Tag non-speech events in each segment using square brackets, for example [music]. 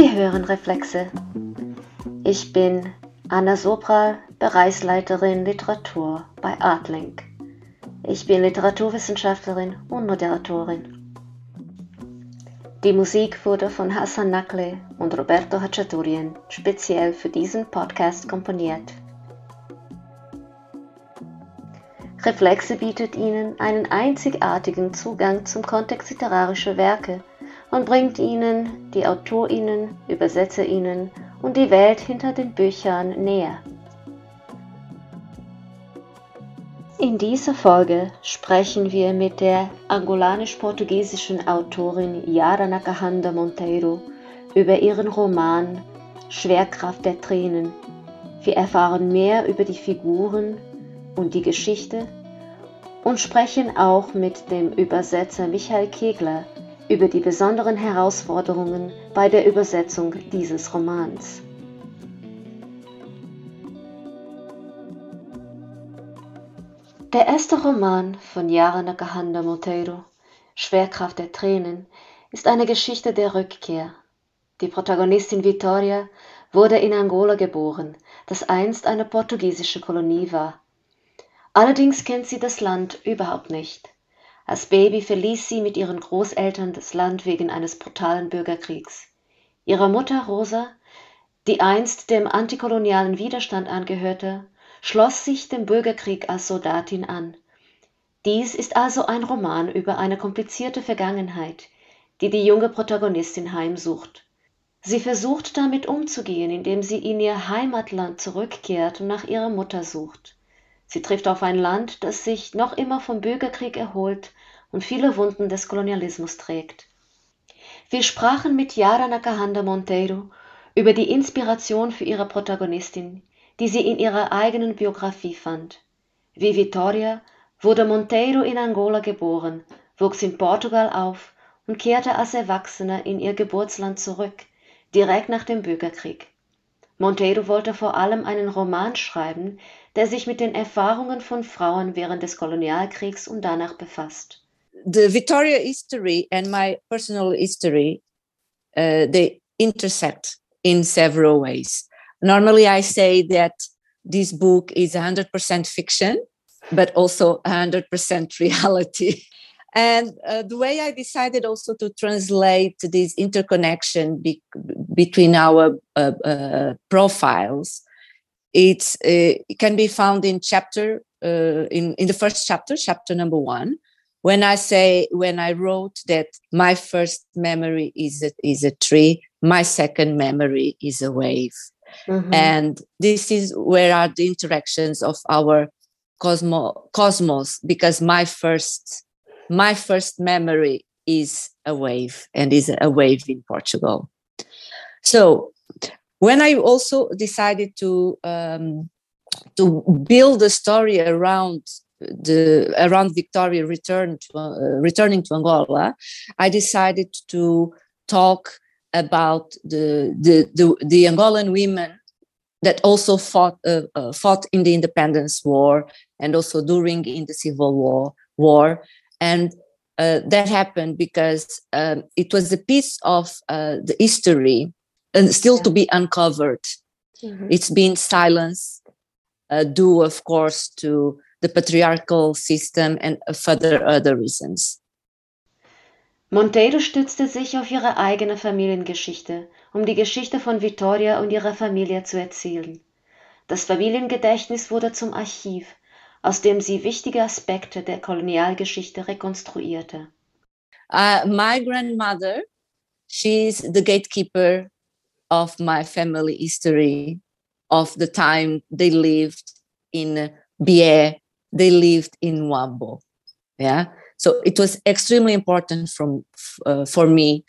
Sie hören Reflexe. Ich bin Anna Sobral, Bereichsleiterin Literatur bei Artlink. Ich bin Literaturwissenschaftlerin und Moderatorin. Die Musik wurde von Hassan Nakle und Roberto Hachaturian speziell für diesen Podcast komponiert. Reflexe bietet Ihnen einen einzigartigen Zugang zum Kontext literarischer Werke und bringt Ihnen die AutorInnen, ÜbersetzerInnen und die Welt hinter den Büchern näher. In dieser Folge sprechen wir mit der angolanisch-portugiesischen Autorin Yara Nakahanda Monteiro über ihren Roman Schwerkraft der Tränen. Wir erfahren mehr über die Figuren und die Geschichte und sprechen auch mit dem Übersetzer Michael Kegler über die besonderen Herausforderungen bei der Übersetzung dieses Romans. Der erste Roman von Yara Nakahanda Monteiro, Schwerkraft der Tränen, ist eine Geschichte der Rückkehr. Die Protagonistin Vittoria wurde in Angola geboren, das einst eine portugiesische Kolonie war. Allerdings kennt sie das Land überhaupt nicht. Als Baby verließ sie mit ihren Großeltern das Land wegen eines brutalen Bürgerkriegs. Ihre Mutter Rosa, die einst dem antikolonialen Widerstand angehörte, schloss sich dem Bürgerkrieg als Soldatin an. Dies ist also ein Roman über eine komplizierte Vergangenheit, die die junge Protagonistin heimsucht. Sie versucht damit umzugehen, indem sie in ihr Heimatland zurückkehrt und nach ihrer Mutter sucht. Sie trifft auf ein Land, das sich noch immer vom Bürgerkrieg erholt und viele Wunden des Kolonialismus trägt. Wir sprachen mit Yara Nakahanda Monteiro über die Inspiration für ihre Protagonistin, die sie in ihrer eigenen Biografie fand. Wie Vittoria wurde Monteiro in Angola geboren, wuchs in Portugal auf und kehrte als Erwachsene in ihr Geburtsland zurück, direkt nach dem Bürgerkrieg. Monteiro wollte vor allem einen Roman schreiben, der sich mit den Erfahrungen von Frauen während des Kolonialkriegs und danach befasst. The Victoria history and my personal history, uh, they intersect in several ways. Normally, I say that this book is 100% fiction, but also 100% [laughs] reality. And uh, the way I decided also to translate this interconnection be- between our uh, uh, profiles uh, it can be found in chapter uh, in in the first chapter chapter number one when i say when i wrote that my first memory is a, is a tree my second memory is a wave mm-hmm. and this is where are the interactions of our cosmo, cosmos because my first my first memory is a wave and is a wave in portugal so when I also decided to um, to build a story around the around Victoria return to, uh, returning to Angola, I decided to talk about the the the, the Angolan women that also fought uh, uh, fought in the independence war and also during in the civil war war and uh, that happened because um, it was a piece of uh, the history and still yeah. to be uncovered. Mm-hmm. It's been silenced, uh, due, of course, to the patriarchal system and further other reasons. Monteiro stützte sich auf ihre eigene Familiengeschichte, um die Geschichte von Vittoria und ihrer Familie zu erzählen. Das Familiengedächtnis wurde zum Archiv, aus dem sie wichtige Aspekte der Kolonialgeschichte rekonstruierte. Uh, my grandmother, she's the gatekeeper of my family history of the time they lived in Bié, they lived in Wambo. Yeah. So it was extremely important from uh, for me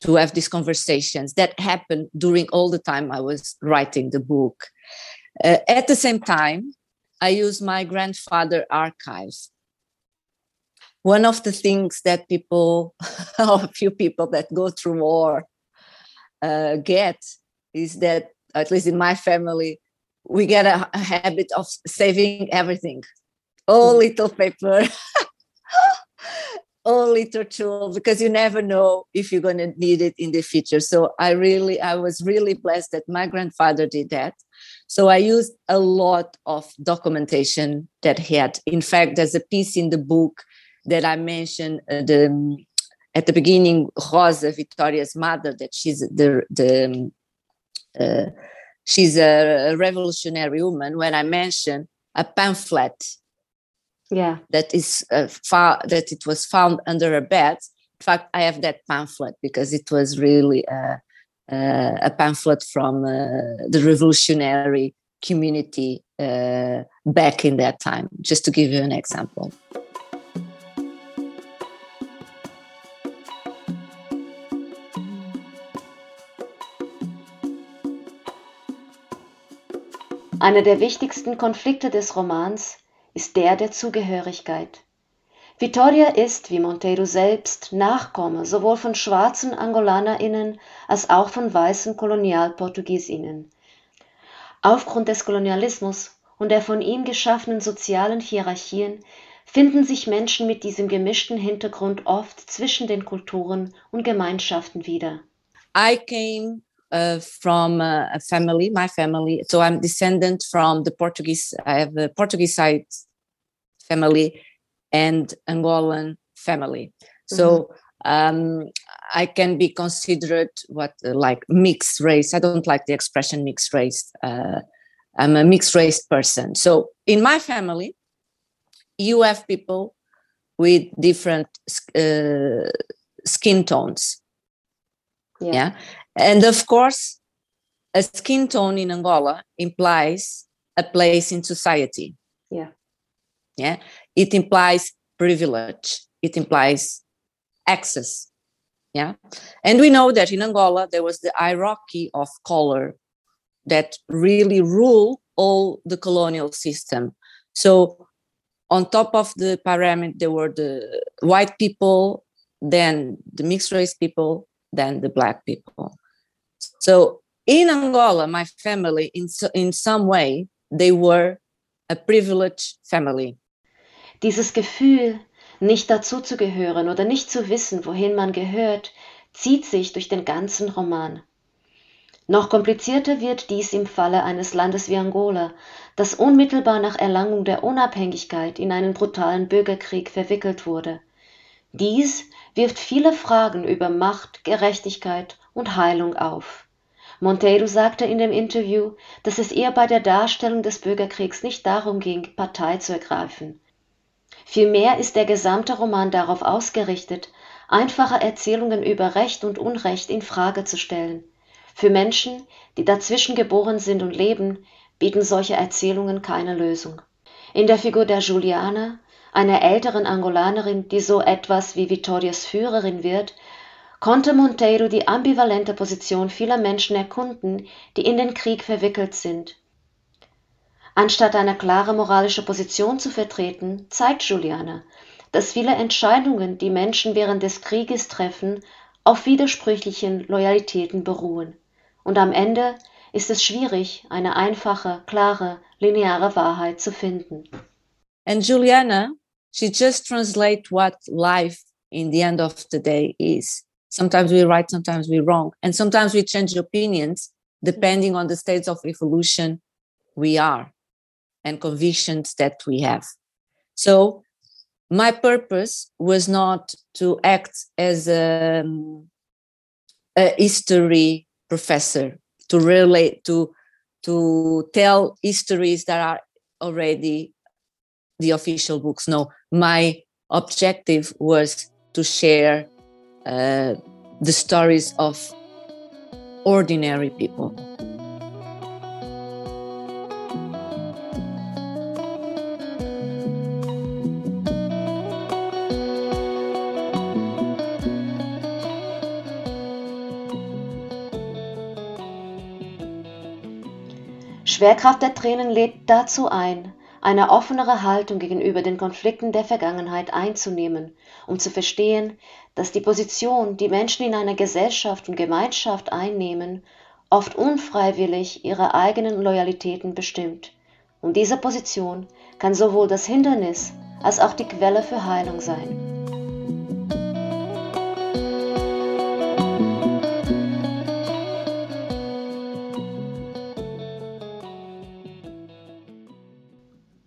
to have these conversations that happened during all the time I was writing the book. Uh, at the same time, I used my grandfather archives. One of the things that people, [laughs] a few people that go through war, uh, get is that at least in my family we get a, a habit of saving everything all little paper [laughs] only tool because you never know if you're going to need it in the future. So I really, I was really blessed that my grandfather did that. So I used a lot of documentation that he had. In fact, there's a piece in the book that I mentioned uh, the at the beginning, Rosa Victoria's mother, that she's the the uh, she's a revolutionary woman. When I mentioned a pamphlet, yeah, that is uh, far, that it was found under a bed. In fact, I have that pamphlet because it was really a, a pamphlet from uh, the revolutionary community uh, back in that time. Just to give you an example. Einer der wichtigsten Konflikte des Romans ist der der Zugehörigkeit. Vittoria ist, wie Monteiro selbst, Nachkomme sowohl von schwarzen AngolanerInnen als auch von weißen KolonialportugiesInnen. Aufgrund des Kolonialismus und der von ihm geschaffenen sozialen Hierarchien finden sich Menschen mit diesem gemischten Hintergrund oft zwischen den Kulturen und Gemeinschaften wieder. I came uh, from uh, a family, my family. So I'm descendant from the Portuguese. I have a Portuguese side family and Angolan family. So mm-hmm. um, I can be considered what uh, like mixed race. I don't like the expression mixed race. Uh, I'm a mixed race person. So in my family, you have people with different uh, skin tones. Yeah. yeah. And of course, a skin tone in Angola implies a place in society. Yeah. Yeah. It implies privilege. It implies access. Yeah. And we know that in Angola, there was the hierarchy of color that really rule all the colonial system. So on top of the pyramid, there were the white people, then the mixed race people, then the black people. So in Angola, my family, in, in some way, they were a privileged family. Dieses Gefühl, nicht dazuzugehören oder nicht zu wissen, wohin man gehört, zieht sich durch den ganzen Roman. Noch komplizierter wird dies im Falle eines Landes wie Angola, das unmittelbar nach Erlangung der Unabhängigkeit in einen brutalen Bürgerkrieg verwickelt wurde. Dies wirft viele Fragen über Macht, Gerechtigkeit und Heilung auf. Monteiro sagte in dem Interview, dass es eher bei der Darstellung des Bürgerkriegs nicht darum ging, Partei zu ergreifen. Vielmehr ist der gesamte Roman darauf ausgerichtet, einfache Erzählungen über Recht und Unrecht in Frage zu stellen. Für Menschen, die dazwischen geboren sind und leben, bieten solche Erzählungen keine Lösung. In der Figur der Juliana, einer älteren Angolanerin, die so etwas wie Vittorias Führerin wird, konnte Monteiro die ambivalente Position vieler Menschen erkunden, die in den Krieg verwickelt sind. Anstatt eine klare moralische Position zu vertreten, zeigt Juliana, dass viele Entscheidungen, die Menschen während des Krieges treffen, auf widersprüchlichen Loyalitäten beruhen. Und am Ende ist es schwierig, eine einfache, klare, lineare Wahrheit zu finden. And Juliana, she just translate what life in the end of the day is. Sometimes we're right, sometimes we're wrong. And sometimes we change opinions depending on the states of evolution we are and convictions that we have. So my purpose was not to act as a, um, a history professor to relate to to tell histories that are already the official books no my objective was to share the stories of ordinary people. Schwerkraft der Tränen lädt dazu ein, eine offenere Haltung gegenüber den Konflikten der Vergangenheit einzunehmen, um zu verstehen, dass die Position, die Menschen in einer Gesellschaft und Gemeinschaft einnehmen, oft unfreiwillig ihre eigenen Loyalitäten bestimmt. Und diese Position kann sowohl das Hindernis als auch die Quelle für Heilung sein.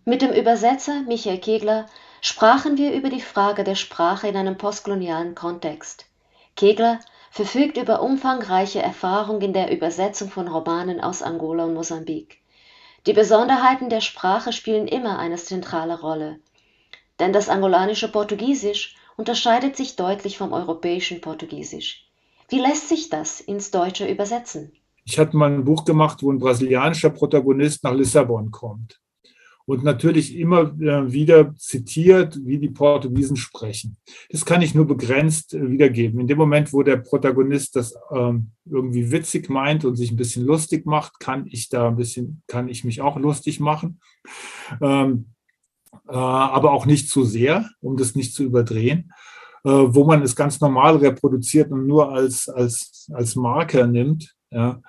Mit dem Übersetzer Michael Kegler sprachen wir über die Frage der Sprache in einem postkolonialen Kontext. Kegler verfügt über umfangreiche Erfahrung in der Übersetzung von Romanen aus Angola und Mosambik. Die Besonderheiten der Sprache spielen immer eine zentrale Rolle, denn das angolanische Portugiesisch unterscheidet sich deutlich vom europäischen Portugiesisch. Wie lässt sich das ins Deutsche übersetzen? Ich hatte mal ein Buch gemacht, wo ein brasilianischer Protagonist nach Lissabon kommt und natürlich immer äh, wieder zitiert, wie die Portugiesen sprechen. Das kann ich nur begrenzt äh, wiedergeben. In dem Moment, wo der Protagonist das ähm, irgendwie witzig meint und sich ein bisschen lustig macht, kann ich da ein bisschen, kann ich mich auch lustig machen. Ähm, äh, aber auch nicht zu sehr, um das nicht zu überdrehen. wo man es ganz normal reproduziert und nur als, als, als Marker nimmt, ja,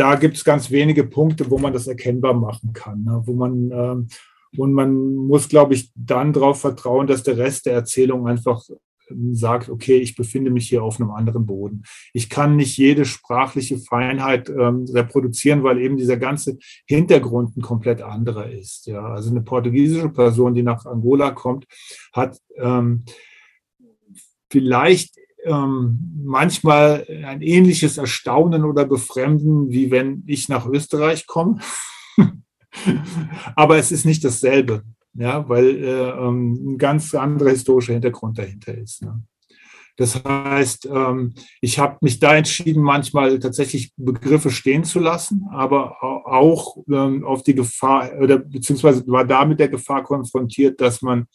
da gibt es ganz wenige Punkte, wo man das erkennbar machen kann, ne? wo man ähm, und man muss, glaube ich, dann darauf vertrauen, dass der Rest der Erzählung einfach ähm, sagt, okay, ich befinde mich hier auf einem anderen Boden. Ich kann nicht jede sprachliche Feinheit ähm, reproduzieren, weil eben dieser ganze Hintergrund ein komplett anderer ist. Ja, also eine portugiesische Person, die nach Angola kommt, hat ähm, vielleicht ähm, manchmal ein ähnliches Erstaunen oder Befremden, wie wenn ich nach Österreich komme. [laughs] Aber es ist nicht dasselbe, ja, weil äh, ähm, ein ganz anderer historischer Hintergrund dahinter ist. Ne? Das heißt, ähm, ich habe mich da entschieden, manchmal tatsächlich Begriffe stehen zu lassen, aber auch ähm, auf die Gefahr oder beziehungsweise war da mit der Gefahr konfrontiert, dass man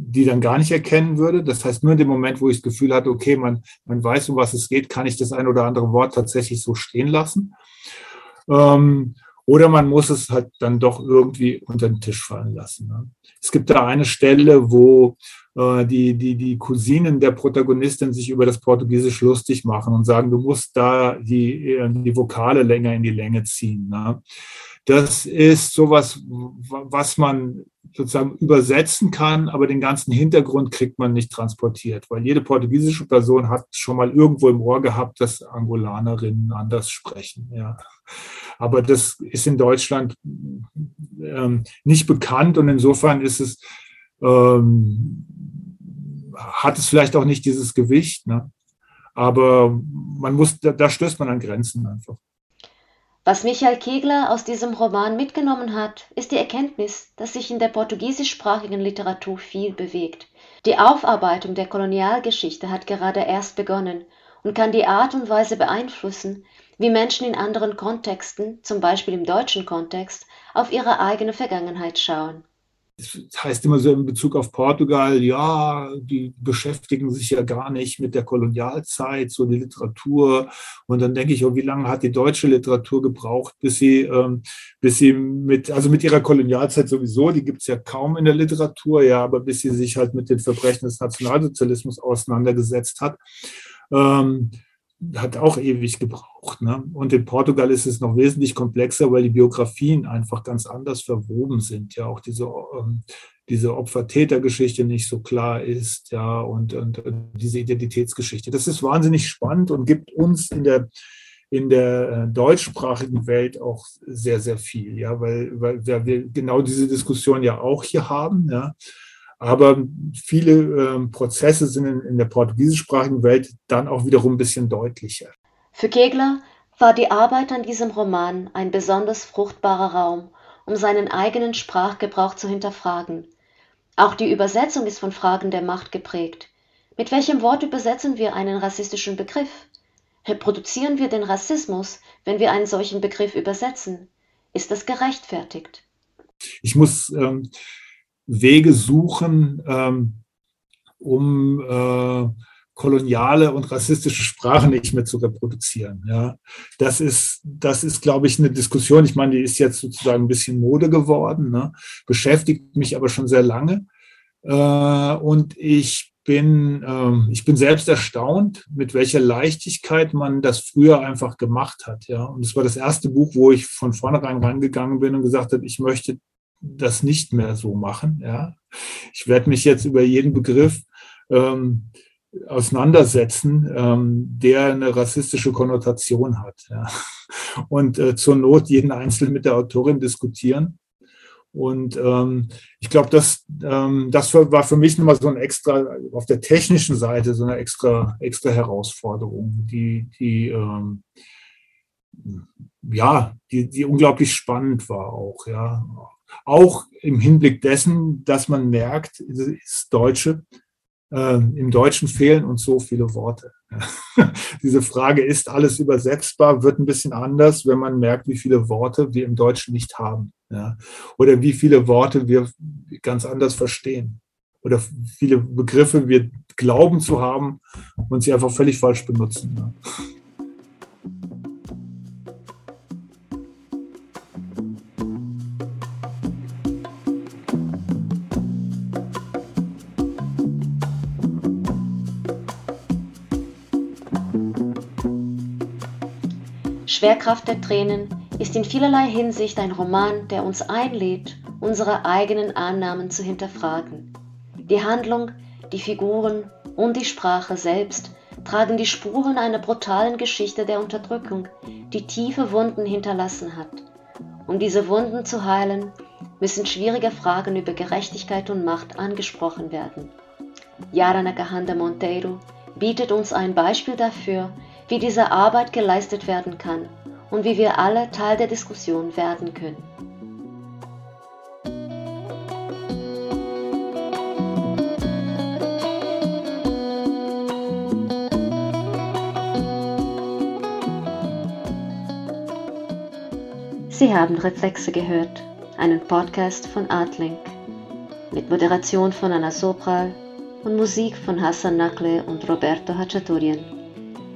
die dann gar nicht erkennen würde. Das heißt, nur in dem Moment, wo ich das Gefühl hatte, okay, man, man weiß, um was es geht, kann ich das ein oder andere Wort tatsächlich so stehen lassen. Ähm, oder man muss es halt dann doch irgendwie unter den Tisch fallen lassen. Ne? Es gibt da eine Stelle, wo äh, die, die, die Cousinen der Protagonistin sich über das Portugiesisch lustig machen und sagen, du musst da die, äh, die Vokale länger in die Länge ziehen. Ne? Das ist sowas, was man sozusagen übersetzen kann, aber den ganzen Hintergrund kriegt man nicht transportiert, weil jede portugiesische Person hat schon mal irgendwo im Ohr gehabt, dass Angolanerinnen anders sprechen. Ja. Aber das ist in Deutschland ähm, nicht bekannt und insofern ist es, ähm, hat es vielleicht auch nicht dieses Gewicht. Ne? Aber man muss, da, da stößt man an Grenzen einfach. Was Michael Kegler aus diesem Roman mitgenommen hat, ist die Erkenntnis, dass sich in der portugiesischsprachigen Literatur viel bewegt. Die Aufarbeitung der Kolonialgeschichte hat gerade erst begonnen und kann die Art und Weise beeinflussen, wie Menschen in anderen Kontexten, zum Beispiel im deutschen Kontext, auf ihre eigene Vergangenheit schauen das heißt immer so in Bezug auf Portugal, ja, die beschäftigen sich ja gar nicht mit der Kolonialzeit, so die Literatur. Und dann denke ich, oh, wie lange hat die deutsche Literatur gebraucht, bis sie, ähm, bis sie mit, also mit ihrer Kolonialzeit sowieso, die gibt es ja kaum in der Literatur, ja, aber bis sie sich halt mit den Verbrechen des Nationalsozialismus auseinandergesetzt hat. Ähm, hat auch ewig gebraucht. Ne? Und in Portugal ist es noch wesentlich komplexer, weil die Biografien einfach ganz anders verwoben sind. Ja, auch diese, ähm, diese Opfer-Täter-Geschichte nicht so klar ist. Ja, und, und, und, diese Identitätsgeschichte. Das ist wahnsinnig spannend und gibt uns in der in der äh, deutschsprachigen Welt auch sehr, sehr viel, ja, weil, weil wir genau diese Diskussion ja auch hier haben, ja. Aber viele ähm, Prozesse sind in, in der portugiesischsprachigen Welt dann auch wiederum ein bisschen deutlicher. Für Kegler war die Arbeit an diesem Roman ein besonders fruchtbarer Raum, um seinen eigenen Sprachgebrauch zu hinterfragen. Auch die Übersetzung ist von Fragen der Macht geprägt. Mit welchem Wort übersetzen wir einen rassistischen Begriff? Reproduzieren wir den Rassismus, wenn wir einen solchen Begriff übersetzen? Ist das gerechtfertigt? Ich muss ähm, Wege suchen, ähm, um äh, koloniale und rassistische Sprache nicht mehr zu reproduzieren. Ja, das ist, das ist, glaube ich, eine Diskussion. Ich meine, die ist jetzt sozusagen ein bisschen Mode geworden, ne? beschäftigt mich aber schon sehr lange. Äh, und ich bin, äh, ich bin selbst erstaunt, mit welcher Leichtigkeit man das früher einfach gemacht hat. Ja, und es war das erste Buch, wo ich von vornherein rangegangen bin und gesagt habe, ich möchte das nicht mehr so machen. Ja. Ich werde mich jetzt über jeden Begriff ähm, auseinandersetzen, ähm, der eine rassistische Konnotation hat. Ja. Und äh, zur Not jeden Einzelnen mit der Autorin diskutieren Und ähm, ich glaube, das, ähm, das war für mich nochmal so ein extra, auf der technischen Seite so eine extra, extra Herausforderung, die, die ähm, ja, die, die unglaublich spannend war auch, ja. Auch im Hinblick dessen, dass man merkt, das Deutsche, äh, im Deutschen fehlen uns so viele Worte. [laughs] Diese Frage, ist alles übersetzbar, wird ein bisschen anders, wenn man merkt, wie viele Worte wir im Deutschen nicht haben. Ja? Oder wie viele Worte wir ganz anders verstehen. Oder viele Begriffe wir glauben zu haben und sie einfach völlig falsch benutzen. Ja? Schwerkraft der Tränen ist in vielerlei Hinsicht ein Roman, der uns einlädt, unsere eigenen Annahmen zu hinterfragen. Die Handlung, die Figuren und die Sprache selbst tragen die Spuren einer brutalen Geschichte der Unterdrückung, die tiefe Wunden hinterlassen hat. Um diese Wunden zu heilen, müssen schwierige Fragen über Gerechtigkeit und Macht angesprochen werden. Yara Nakahanda Monteiro bietet uns ein Beispiel dafür, wie diese Arbeit geleistet werden kann und wie wir alle Teil der Diskussion werden können. Sie haben Reflexe gehört, einen Podcast von Artlink, mit Moderation von Anna Sopral und Musik von Hassan Nakle und Roberto Hachaturian.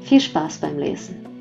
Viel Spaß beim Lesen.